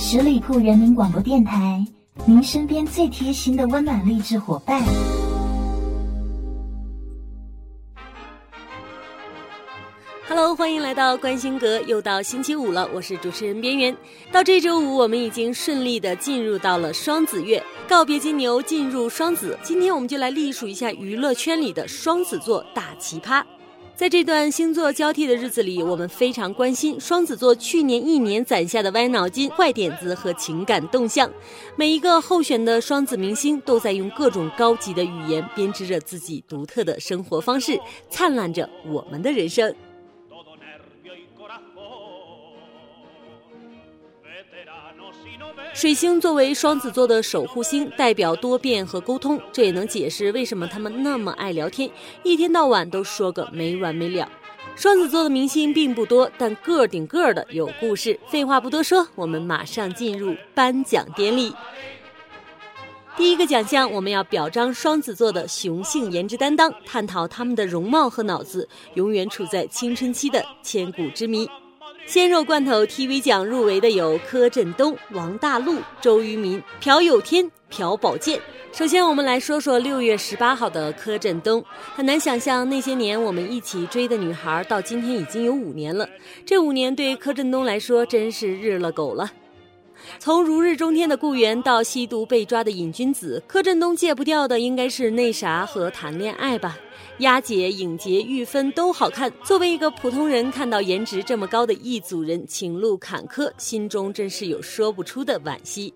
十里铺人民广播电台，您身边最贴心的温暖励志伙伴。Hello，欢迎来到关心阁，又到星期五了，我是主持人边缘。到这周五，我们已经顺利的进入到了双子月，告别金牛，进入双子。今天我们就来历数一下娱乐圈里的双子座大奇葩。在这段星座交替的日子里，我们非常关心双子座去年一年攒下的歪脑筋、坏点子和情感动向。每一个候选的双子明星都在用各种高级的语言编织着自己独特的生活方式，灿烂着我们的人生。水星作为双子座的守护星，代表多变和沟通，这也能解释为什么他们那么爱聊天，一天到晚都说个没完没了。双子座的明星并不多，但个顶个的有故事。废话不多说，我们马上进入颁奖典礼。第一个奖项，我们要表彰双子座的雄性颜值担当，探讨他们的容貌和脑子永远处在青春期的千古之谜。鲜肉罐头 TV 奖入围的有柯震东、王大陆、周渝民、朴有天、朴宝剑。首先，我们来说说六月十八号的柯震东。很难想象那些年我们一起追的女孩，到今天已经有五年了。这五年对柯震东来说真是日了狗了。从如日中天的雇员到吸毒被抓的瘾君子，柯震东戒不掉的应该是那啥和谈恋爱吧。丫姐、影洁、玉芬都好看。作为一个普通人，看到颜值这么高的一组人情路坎坷，心中真是有说不出的惋惜。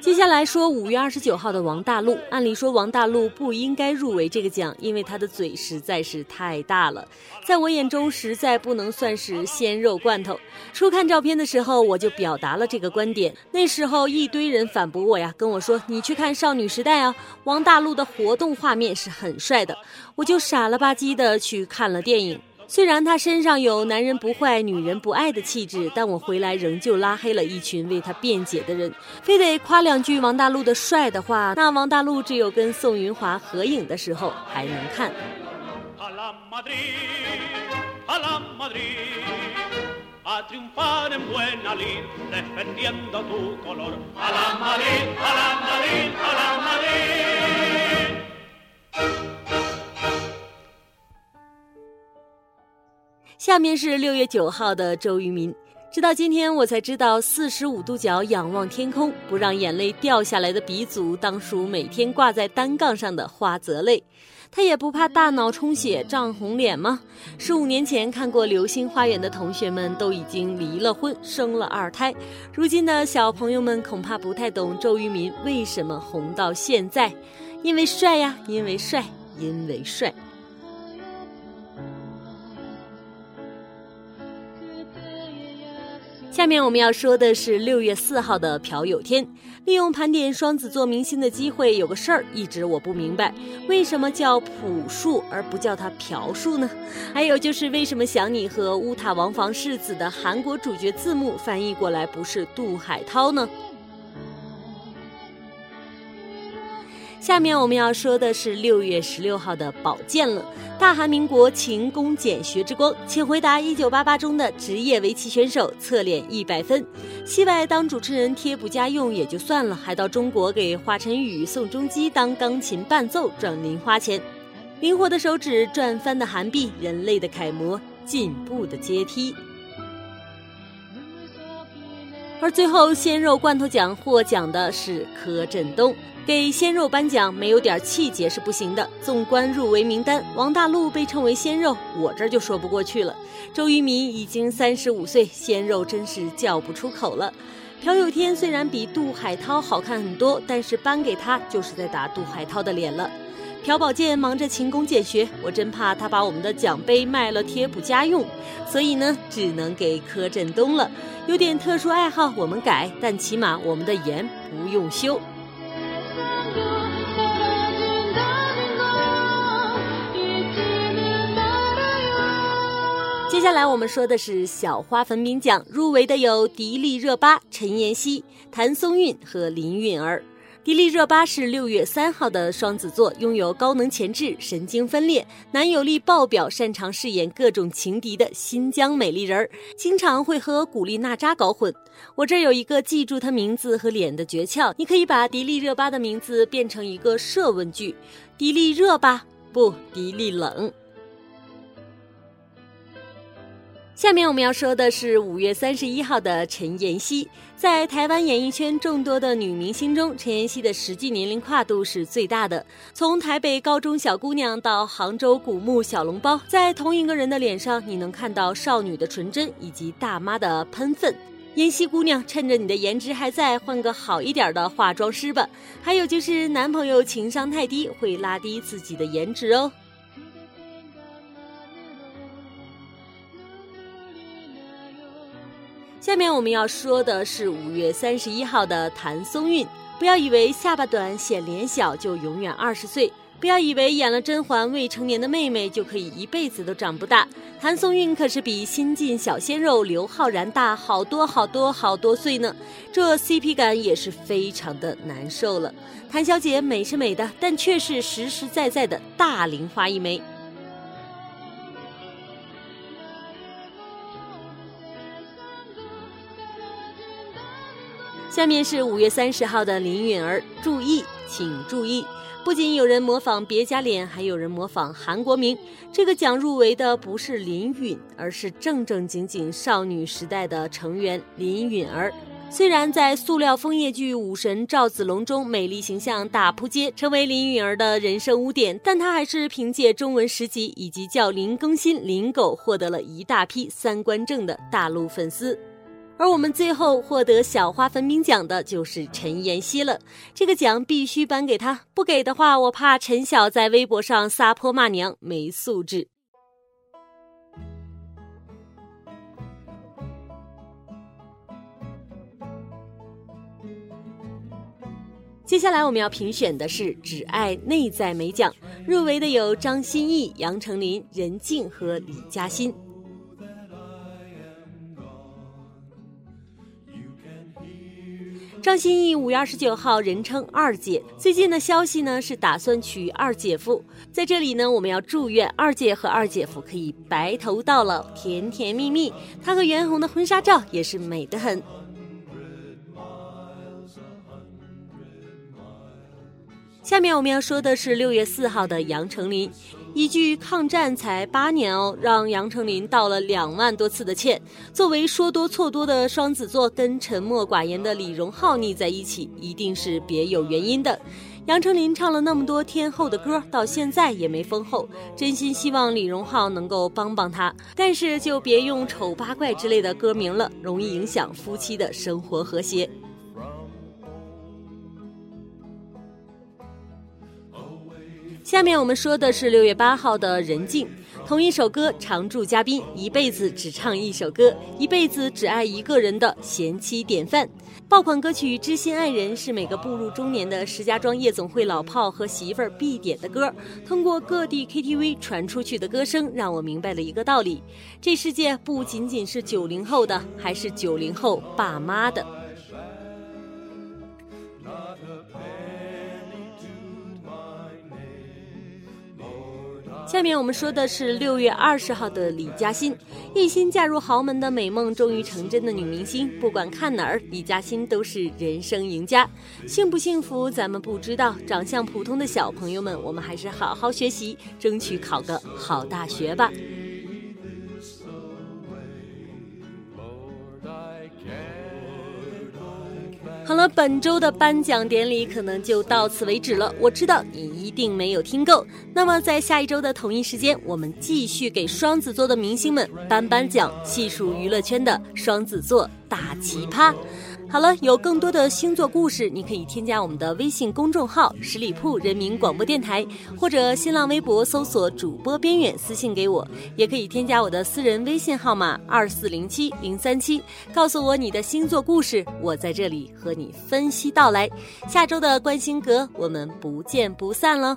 接下来说五月二十九号的王大陆。按理说王大陆不应该入围这个奖，因为他的嘴实在是太大了，在我眼中实在不能算是鲜肉罐头。初看照片的时候，我就表达了这个观点。那时候一堆人反驳我呀，跟我说你去看少女时代啊，王大陆的活动画面是很帅的。我就傻了吧唧的去看了电影。虽然他身上有男人不坏女人不爱的气质，但我回来仍旧拉黑了一群为他辩解的人。非得夸两句王大陆的帅的话，那王大陆只有跟宋云华合影的时候还能看。下面是六月九号的周渝民，直到今天我才知道，四十五度角仰望天空，不让眼泪掉下来的鼻祖，当属每天挂在单杠上的花泽类。他也不怕大脑充血涨红脸吗？十五年前看过《流星花园》的同学们都已经离了婚，生了二胎，如今的小朋友们恐怕不太懂周渝民为什么红到现在，因为帅呀，因为帅，因为帅。下面我们要说的是六月四号的朴有天，利用盘点双子座明星的机会，有个事儿一直我不明白，为什么叫朴树而不叫他朴树呢？还有就是为什么想你和乌塔王房世子的韩国主角字幕翻译过来不是杜海涛呢？下面我们要说的是六月十六号的宝剑了，大韩民国勤工俭学之光，请回答一九八八中的职业围棋选手，侧脸一百分，戏外当主持人贴补家用也就算了，还到中国给华晨宇、宋仲基当钢琴伴奏赚零花钱，灵活的手指，转翻的韩币，人类的楷模，进步的阶梯。而最后鲜肉罐头奖获奖的是柯震东。给鲜肉颁奖，没有点气节是不行的。纵观入围名单，王大陆被称为鲜肉，我这就说不过去了。周渝民已经三十五岁，鲜肉真是叫不出口了。朴有天虽然比杜海涛好看很多，但是颁给他就是在打杜海涛的脸了。朴宝剑忙着勤工俭学，我真怕他把我们的奖杯卖了贴补家用，所以呢，只能给柯震东了。有点特殊爱好，我们改，但起码我们的颜不用修。接下来我们说的是小花粉饼奖，入围的有迪丽热巴、陈妍希、谭松韵和林允儿。迪丽热巴是六月三号的双子座，拥有高能潜质、神经分裂、男友力爆表、擅长饰演各种情敌的新疆美丽人儿，经常会和古力娜扎搞混。我这有一个记住她名字和脸的诀窍，你可以把迪丽热巴的名字变成一个设问句：迪丽热巴不，迪丽冷。下面我们要说的是五月三十一号的陈妍希。在台湾演艺圈众多的女明星中，陈妍希的实际年龄跨度是最大的。从台北高中小姑娘到杭州古墓小笼包，在同一个人的脸上，你能看到少女的纯真以及大妈的喷粪。妍希姑娘，趁着你的颜值还在，换个好一点的化妆师吧。还有就是男朋友情商太低，会拉低自己的颜值哦。下面我们要说的是五月三十一号的谭松韵。不要以为下巴短显脸小就永远二十岁，不要以为演了甄嬛未成年的妹妹就可以一辈子都长不大。谭松韵可是比新晋小鲜肉刘昊然大好多好多好多岁呢，这 CP 感也是非常的难受了。谭小姐美是美的，但却是实实在在的大龄花一枚。下面是五月三十号的林允儿，注意，请注意！不仅有人模仿别家脸，还有人模仿韩国明。这个奖入围的不是林允，而是正正经经少女时代的成员林允儿。虽然在塑料枫叶剧《武神》赵子龙中美丽形象大扑街，成为林允儿的人生污点，但她还是凭借中文十集以及叫林更新、林狗，获得了一大批三观正的大陆粉丝。而我们最后获得小花粉饼奖的就是陈妍希了，这个奖必须颁给她，不给的话，我怕陈晓在微博上撒泼骂娘，没素质。接下来我们要评选的是只爱内在美奖，入围的有张歆艺、杨丞琳、任静和李嘉欣。张歆艺五月二十九号，人称二姐。最近的消息呢是打算娶二姐夫。在这里呢，我们要祝愿二姐和二姐夫可以白头到老，甜甜蜜蜜。她和袁弘的婚纱照也是美得很。下面我们要说的是六月四号的杨丞琳。一句抗战才八年哦，让杨丞琳道了两万多次的歉。作为说多错多的双子座，跟沉默寡言的李荣浩腻在一起，一定是别有原因的。杨丞琳唱了那么多天后的歌，到现在也没封后，真心希望李荣浩能够帮帮他。但是就别用丑八怪之类的歌名了，容易影响夫妻的生活和谐。下面我们说的是六月八号的任静，同一首歌常驻嘉宾，一辈子只唱一首歌，一辈子只爱一个人的贤妻典范。爆款歌曲《知心爱人》是每个步入中年的石家庄夜总会老炮和媳妇儿必点的歌。通过各地 KTV 传出去的歌声，让我明白了一个道理：这世界不仅仅是九零后的，还是九零后爸妈的。下面我们说的是六月二十号的李嘉欣，一心嫁入豪门的美梦终于成真的女明星，不管看哪儿，李嘉欣都是人生赢家。幸不幸福咱们不知道，长相普通的小朋友们，我们还是好好学习，争取考个好大学吧。好了，本周的颁奖典礼可能就到此为止了。我知道你一定没有听够，那么在下一周的同一时间，我们继续给双子座的明星们颁颁奖，细数娱乐圈的双子座大奇葩。好了，有更多的星座故事，你可以添加我们的微信公众号“十里铺人民广播电台”，或者新浪微博搜索“主播边远”私信给我，也可以添加我的私人微信号码二四零七零三七，告诉我你的星座故事，我在这里和你分析到来。下周的关心阁，我们不见不散了。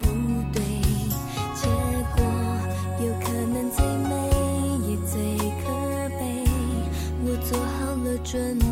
不对，结果有可能最美也最可悲。我做好了准备。